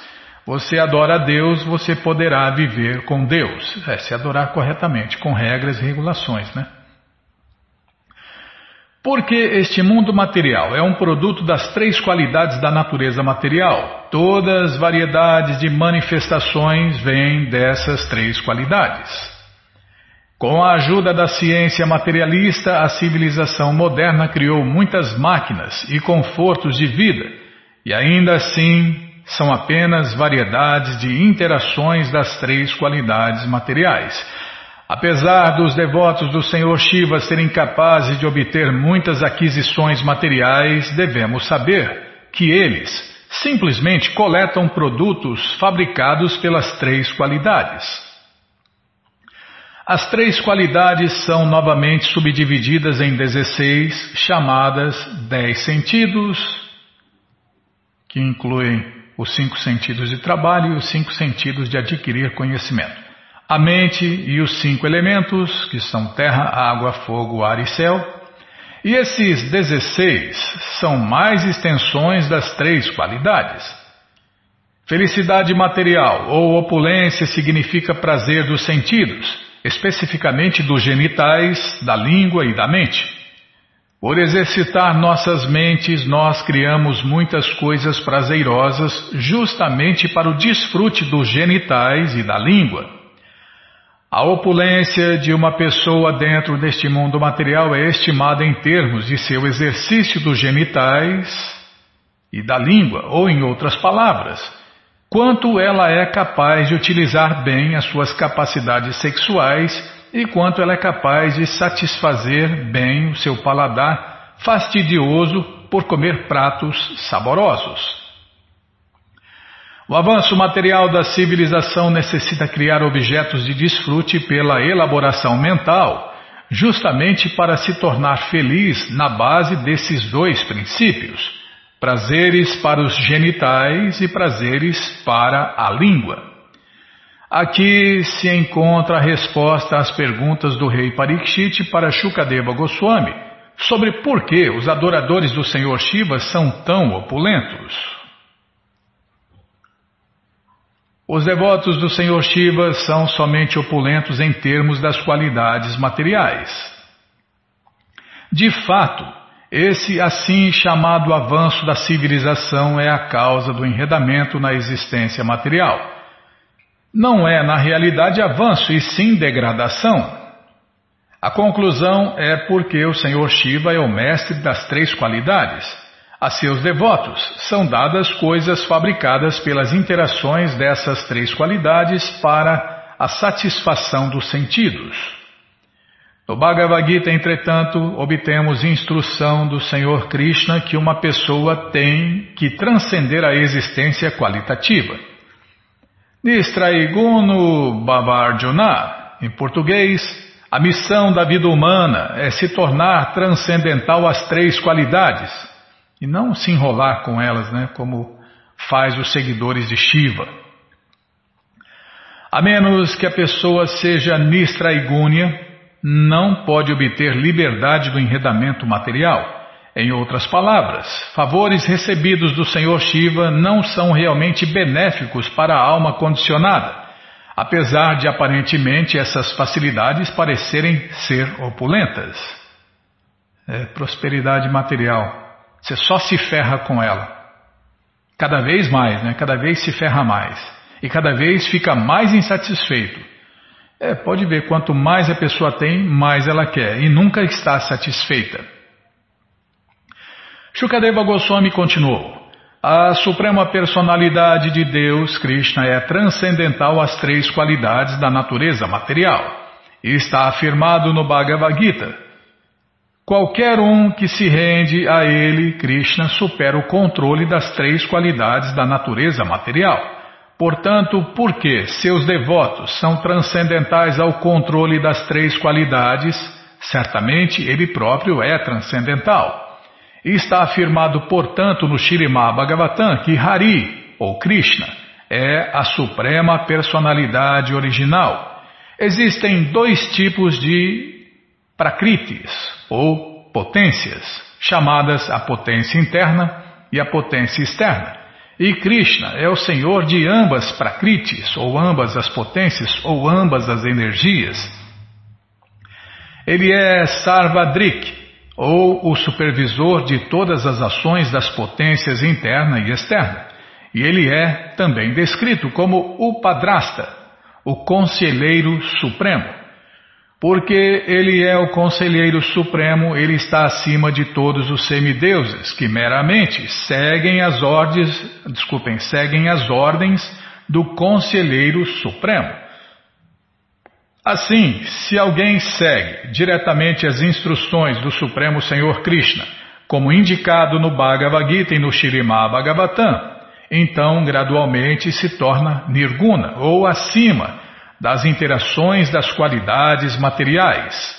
[SPEAKER 1] Você adora Deus, você poderá viver com Deus. É, se adorar corretamente, com regras e regulações, né? Porque este mundo material é um produto das três qualidades da natureza material. Todas as variedades de manifestações vêm dessas três qualidades. Com a ajuda da ciência materialista, a civilização moderna criou muitas máquinas e confortos de vida, e ainda assim são apenas variedades de interações das três qualidades materiais. Apesar dos devotos do Senhor Shiva serem capazes de obter muitas aquisições materiais, devemos saber que eles simplesmente coletam produtos fabricados pelas três qualidades. As três qualidades são novamente subdivididas em 16, chamadas dez sentidos, que incluem os cinco sentidos de trabalho e os cinco sentidos de adquirir conhecimento a mente e os cinco elementos, que são terra, água, fogo, ar e céu. E esses 16 são mais extensões das três qualidades. Felicidade material ou opulência significa prazer dos sentidos, especificamente dos genitais, da língua e da mente. Por exercitar nossas mentes, nós criamos muitas coisas prazerosas justamente para o desfrute dos genitais e da língua. A opulência de uma pessoa dentro deste mundo material é estimada em termos de seu exercício dos genitais e da língua, ou em outras palavras, quanto ela é capaz de utilizar bem as suas capacidades sexuais e quanto ela é capaz de satisfazer bem o seu paladar fastidioso por comer pratos saborosos. O avanço material da civilização necessita criar objetos de desfrute pela elaboração mental, justamente para se tornar feliz na base desses dois princípios: prazeres para os genitais e prazeres para a língua. Aqui se encontra a resposta às perguntas do rei Parikshit para Shukadeva Goswami sobre por que os adoradores do Senhor Shiva são tão opulentos. Os devotos do Senhor Shiva são somente opulentos em termos das qualidades materiais. De fato, esse assim chamado avanço da civilização é a causa do enredamento na existência material. Não é, na realidade, avanço e sim degradação. A conclusão é porque o Senhor Shiva é o mestre das três qualidades. A seus devotos são dadas coisas fabricadas pelas interações dessas três qualidades para a satisfação dos sentidos. No Bhagavad Gita, entretanto, obtemos instrução do Senhor Krishna que uma pessoa tem que transcender a existência qualitativa. Nistraiguno Babarjuna, em português, a missão da vida humana é se tornar transcendental às três qualidades e não se enrolar com elas, né, como faz os seguidores de Shiva. A menos que a pessoa seja nistraigúnia, não pode obter liberdade do enredamento material. Em outras palavras, favores recebidos do Senhor Shiva não são realmente benéficos para a alma condicionada, apesar de aparentemente essas facilidades parecerem ser opulentas. É, prosperidade material. Você só se ferra com ela. Cada vez mais, né? Cada vez se ferra mais. E cada vez fica mais insatisfeito. É, pode ver, quanto mais a pessoa tem, mais ela quer. E nunca está satisfeita. Shukadeva Goswami continuou. A suprema personalidade de Deus, Krishna, é transcendental às três qualidades da natureza material. Está afirmado no Bhagavad Gita. Qualquer um que se rende a ele, Krishna, supera o controle das três qualidades da natureza material. Portanto, porque seus devotos são transcendentais ao controle das três qualidades, certamente ele próprio é transcendental. Está afirmado, portanto, no Shirimá Bhagavatam que Hari, ou Krishna, é a suprema personalidade original. Existem dois tipos de prakritis, ou potências, chamadas a potência interna e a potência externa. E Krishna é o senhor de ambas prakritis, ou ambas as potências, ou ambas as energias. Ele é Sarvadrik, ou o supervisor de todas as ações das potências interna e externa. E ele é também descrito como o Padrasta, o Conselheiro Supremo. Porque ele é o conselheiro supremo, ele está acima de todos os semideuses, que meramente seguem as ordens, desculpem, seguem as ordens do conselheiro supremo. Assim, se alguém segue diretamente as instruções do Supremo Senhor Krishna, como indicado no Bhagavad Gita e no Shirimá Bhagavatam, então gradualmente se torna nirguna, ou acima, das interações das qualidades materiais.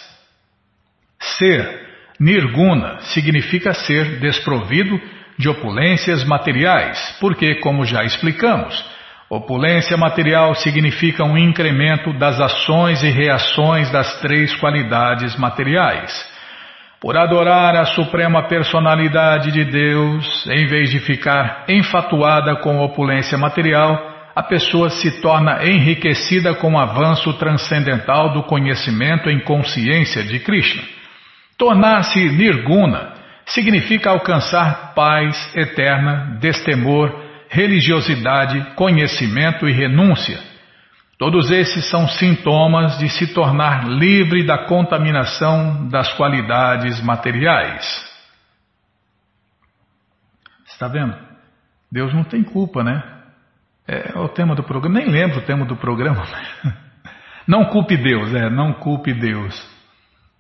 [SPEAKER 1] Ser nirguna significa ser desprovido de opulências materiais, porque, como já explicamos, opulência material significa um incremento das ações e reações das três qualidades materiais. Por adorar a suprema personalidade de Deus, em vez de ficar enfatuada com opulência material, a pessoa se torna enriquecida com o avanço transcendental do conhecimento em consciência de Krishna. Tornar-se nirguna significa alcançar paz eterna, destemor, religiosidade, conhecimento e renúncia. Todos esses são sintomas de se tornar livre da contaminação das qualidades materiais. Está vendo? Deus não tem culpa, né? É o tema do programa, nem lembro o tema do programa. Não culpe Deus, é, não culpe Deus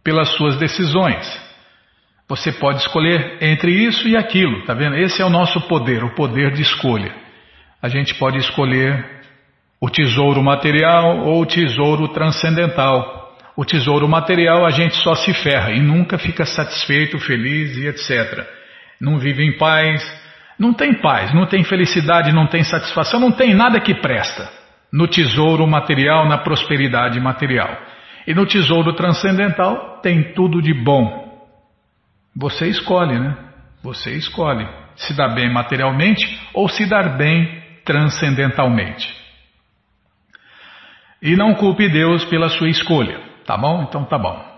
[SPEAKER 1] pelas suas decisões. Você pode escolher entre isso e aquilo, tá vendo? Esse é o nosso poder, o poder de escolha. a gente pode escolher o tesouro material ou o tesouro transcendental. O tesouro material a gente só se ferra e nunca fica satisfeito, feliz e etc. Não vive em paz, não tem paz, não tem felicidade, não tem satisfação, não tem nada que presta no tesouro material, na prosperidade material. E no tesouro transcendental tem tudo de bom. Você escolhe, né? Você escolhe se dar bem materialmente ou se dar bem transcendentalmente. E não culpe Deus pela sua escolha, tá bom? Então tá bom.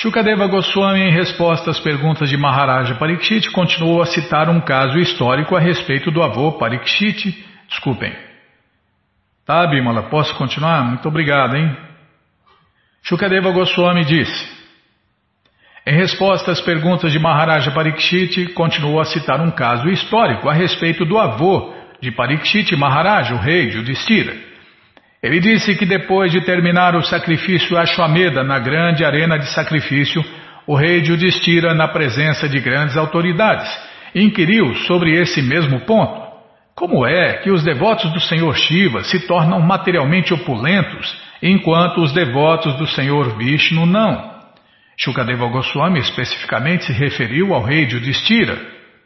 [SPEAKER 1] Shukadeva Goswami, em resposta às perguntas de Maharaja Parikshit, continuou a citar um caso histórico a respeito do avô Parikshit. Desculpem. Tá, Bimala, posso continuar? Muito obrigado, hein? Shukadeva Goswami disse: em resposta às perguntas de Maharaja Parikshit, continuou a citar um caso histórico a respeito do avô de Parikshit Maharaja, o rei Yudhishthira. Ele disse que depois de terminar o sacrifício Ashwamedha na grande arena de sacrifício, o rei Yudhishthira, na presença de grandes autoridades, inquiriu sobre esse mesmo ponto. Como é que os devotos do Senhor Shiva se tornam materialmente opulentos, enquanto os devotos do Senhor Vishnu não? Shukadeva Goswami especificamente se referiu ao rei Yudhishthira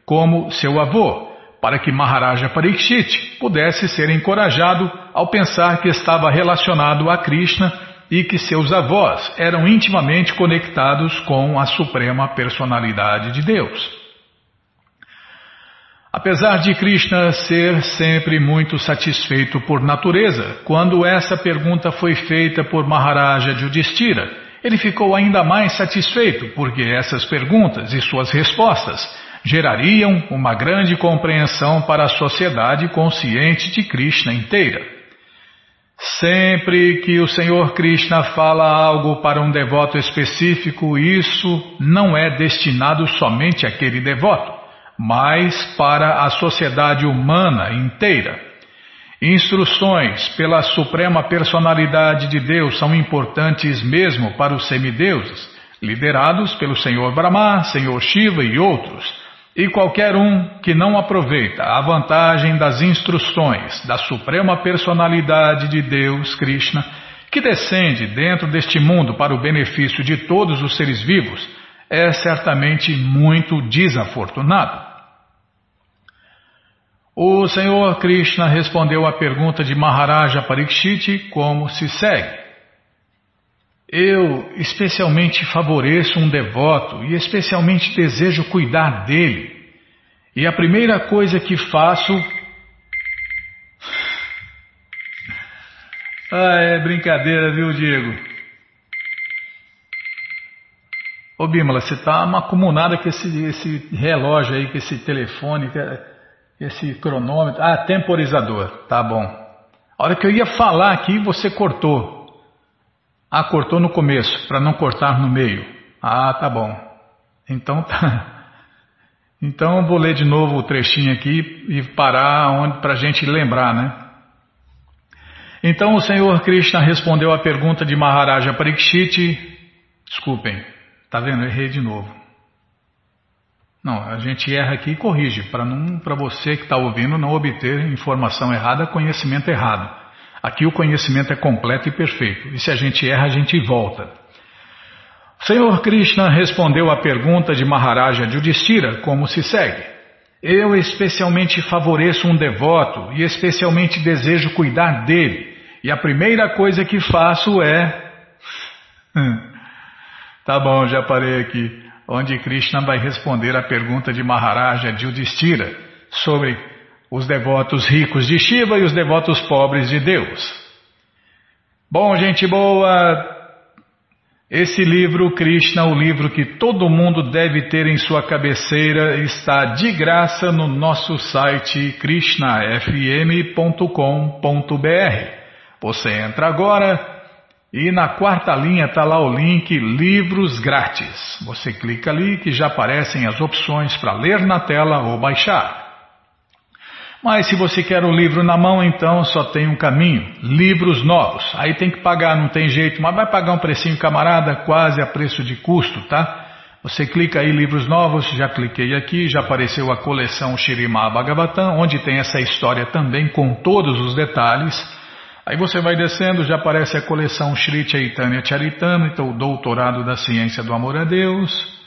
[SPEAKER 1] como seu avô, para que Maharaja Parikshit pudesse ser encorajado ao pensar que estava relacionado a Krishna e que seus avós eram intimamente conectados com a suprema personalidade de Deus. Apesar de Krishna ser sempre muito satisfeito por natureza, quando essa pergunta foi feita por Maharaja Yudhishthira, ele ficou ainda mais satisfeito, porque essas perguntas e suas respostas gerariam uma grande compreensão para a sociedade consciente de Krishna inteira. Sempre que o Senhor Krishna fala algo para um devoto específico, isso não é destinado somente àquele devoto, mas para a sociedade humana inteira. Instruções pela Suprema Personalidade de Deus são importantes mesmo para os semideuses, liderados pelo Senhor Brahma, Senhor Shiva e outros. E qualquer um que não aproveita a vantagem das instruções da Suprema Personalidade de Deus, Krishna, que descende dentro deste mundo para o benefício de todos os seres vivos, é certamente muito desafortunado. O Senhor Krishna respondeu à pergunta de Maharaja Parikshit como se segue. Eu especialmente favoreço um devoto e especialmente desejo cuidar dele. E a primeira coisa que faço. Ah, é brincadeira, viu, Diego? Ô Bímola, você tá uma comunada com esse, esse relógio aí, com esse telefone. Que é... Esse cronômetro. Ah, temporizador. Tá bom. A hora que eu ia falar aqui, você cortou. Ah, cortou no começo, para não cortar no meio. Ah, tá bom. Então tá. Então vou ler de novo o trechinho aqui e parar onde para a gente lembrar, né? Então o Senhor Krishna respondeu à pergunta de Maharaja Parikshit. Desculpem, tá vendo? Errei de novo. Não, a gente erra aqui e corrige, para você que está ouvindo não obter informação errada, conhecimento errado. Aqui o conhecimento é completo e perfeito, e se a gente erra, a gente volta. Senhor Krishna respondeu à pergunta de Maharaja Yudhishthira como se segue. Eu especialmente favoreço um devoto e especialmente desejo cuidar dele, e a primeira coisa que faço é... tá bom, já parei aqui onde Krishna vai responder à pergunta de Maharaja Yudhishthira sobre os devotos ricos de Shiva e os devotos pobres de Deus. Bom, gente boa, esse livro, Krishna, o livro que todo mundo deve ter em sua cabeceira, está de graça no nosso site krishnafm.com.br. Você entra agora e na quarta linha está lá o link Livros Grátis. Você clica ali que já aparecem as opções para ler na tela ou baixar. Mas se você quer o livro na mão, então só tem um caminho: livros novos. Aí tem que pagar, não tem jeito, mas vai pagar um precinho camarada, quase a preço de custo, tá? Você clica aí livros novos, já cliquei aqui, já apareceu a coleção Shirimá Bhagavatam, onde tem essa história também com todos os detalhes. Aí você vai descendo, já aparece a coleção Shri Chaitanya Charitamrita, o Doutorado da Ciência do Amor a Deus.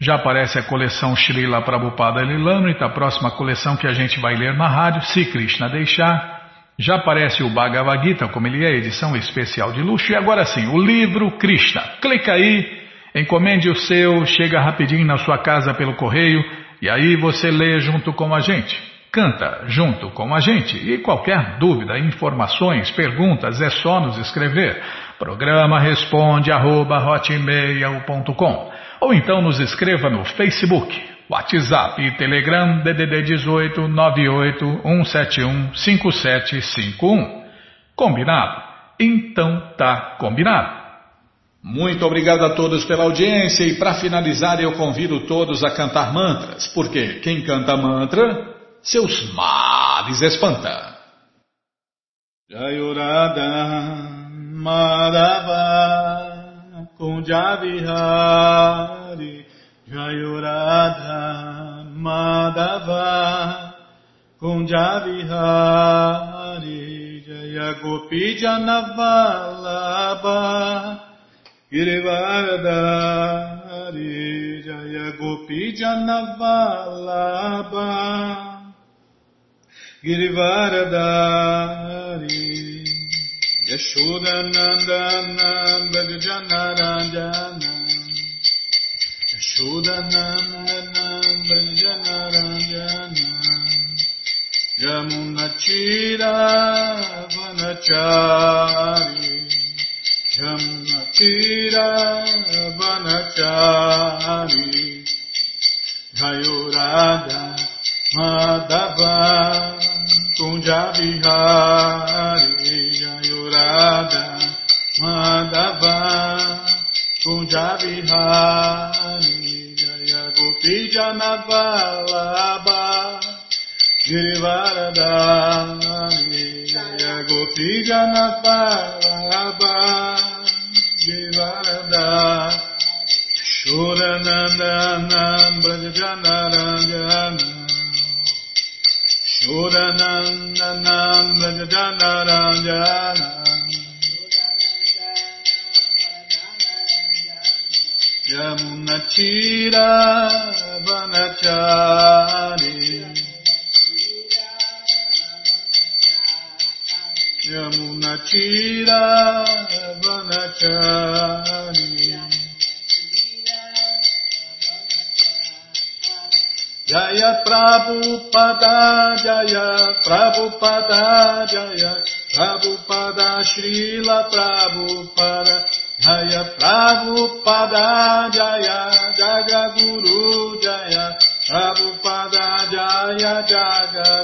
[SPEAKER 1] Já aparece a coleção Srila Prabhupada Lilamrita, a próxima coleção que a gente vai ler na rádio, se Krishna deixar. Já aparece o Bhagavad Gita, como ele é, edição especial de luxo. E agora sim, o livro Krishna. Clica aí Encomende o seu, chega rapidinho na sua casa pelo correio e aí você lê junto com a gente. Canta junto com a gente. E qualquer dúvida, informações, perguntas, é só nos escrever. Programa responde arroba, ou então nos escreva no Facebook, WhatsApp e Telegram DDD 18 98 171 5751. Combinado? Então tá combinado. Muito obrigado a todos pela audiência e para finalizar eu convido todos a cantar mantras, porque quem canta mantra, seus males espanta. Jayurada Madhava Kunjavihari Jayuradha Madhava Kunjavihari Jayagopi Janavalabha Girivardhari Jayagopi Janavalabha Girivardhari Yashoda Nanda Nanda Jana Ranjana Yashoda Nanda Nanda Jana Ranjana Yamuna Chira Vanachari Yamuna Chira Vanachari Gayurada Madhava Kunjabihari Kunjabihari Jaya Gopi Janavalabha Girivaradani Jaya Gopi Janavalabha Givarada Shuranandanam Brajanaranjana Shuranandanam Brajanaranjana Yamunachira Vanachari Yamunachira Vanachari Jaya Prabhupada Jaya Prabhupada Jaya Prabhupada Srila Prabhupada Jaya Prabhupada Jaya jaga guru Jaya Prabhupada Jaya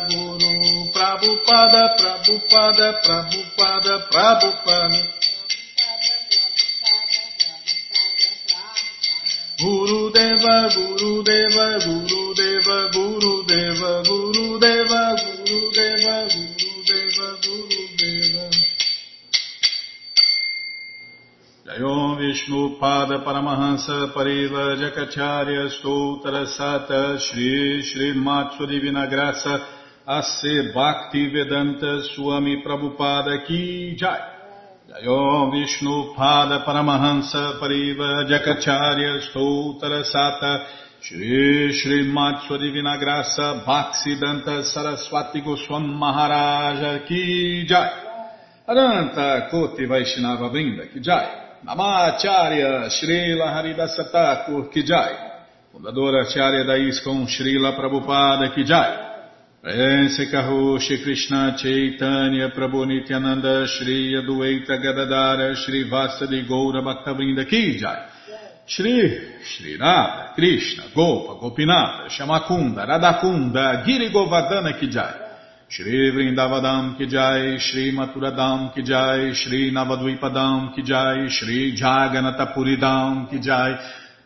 [SPEAKER 1] Guru Prabhupada Prabhupada Prabhupada Prabhupada guru deva, guru deva, guru deva, Gurudeva Jayom Vishnu Pada Paramahansa Pariva Jakacharya Stoutra Sata Shri Shri Matsu Divina Graça A.C. Bhakti Vedanta Swami Prabhupada Ki Jai Jayom Vishnu Pada Paramahansa Pariva Jakacharya Stoutra Sata Shri Shri Matsu Divina Graça Bhaksidanta Saraswati Goswam Maharaja Ki Jai Aranta Koti Vaishnava Vrinda Ki Jai Namacharya Srila Haridasa Thakur Kijai, fundadora Acharya da ISKCON Srila Prabhupada Kijai, Pense Kaho Shri Krishna Chaitanya Prabhu Nityananda Shri Adueita Gadadara Shri Vasadi Goura Bhaktavrinda Kijai, Shri Shri Radha Krishna Gopa Gopinata Shamakunda Radakunda Giri Govardhana Kijai, Shri Vrindavadam ki jai, Shri Maturadam ki jai, Shri Navadvipadam ki jai, Shri Jaganatapuridam ki jai,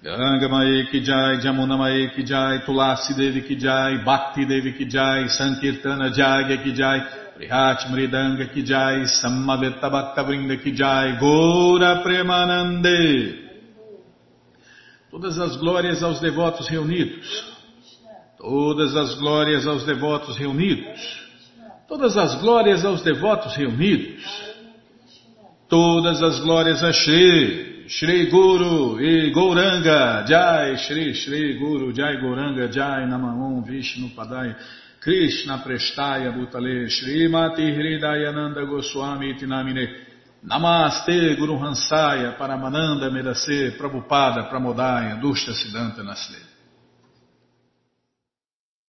[SPEAKER 1] Gangamae ki jai, Jamunamae ki jai, Tulasi Devi ki jai, Bhakti Devi ki jai, Sankirtana Jagya ki jai, Prihat Mridanga ki jai, Sammaveta Bhakta Vrinda ki jai, Gora Premanande. Todas as glórias aos devotos reunidos. Todas as glórias aos devotos reunidos. Todas as glórias aos devotos reunidos. Todas as glórias a Shri, Shri Guru e Gouranga, Jai Shri Shri Guru, Jai Gouranga, Jai Namahum Vishnu Padaya, Krishna Prestaya Bhutale, Shri Mati Hridayananda Goswami Tinamine, Namaste Guru Hansaya, Paramananda Medase, Prabhupada, Pramodaya, Dushta Siddhanta Nasle.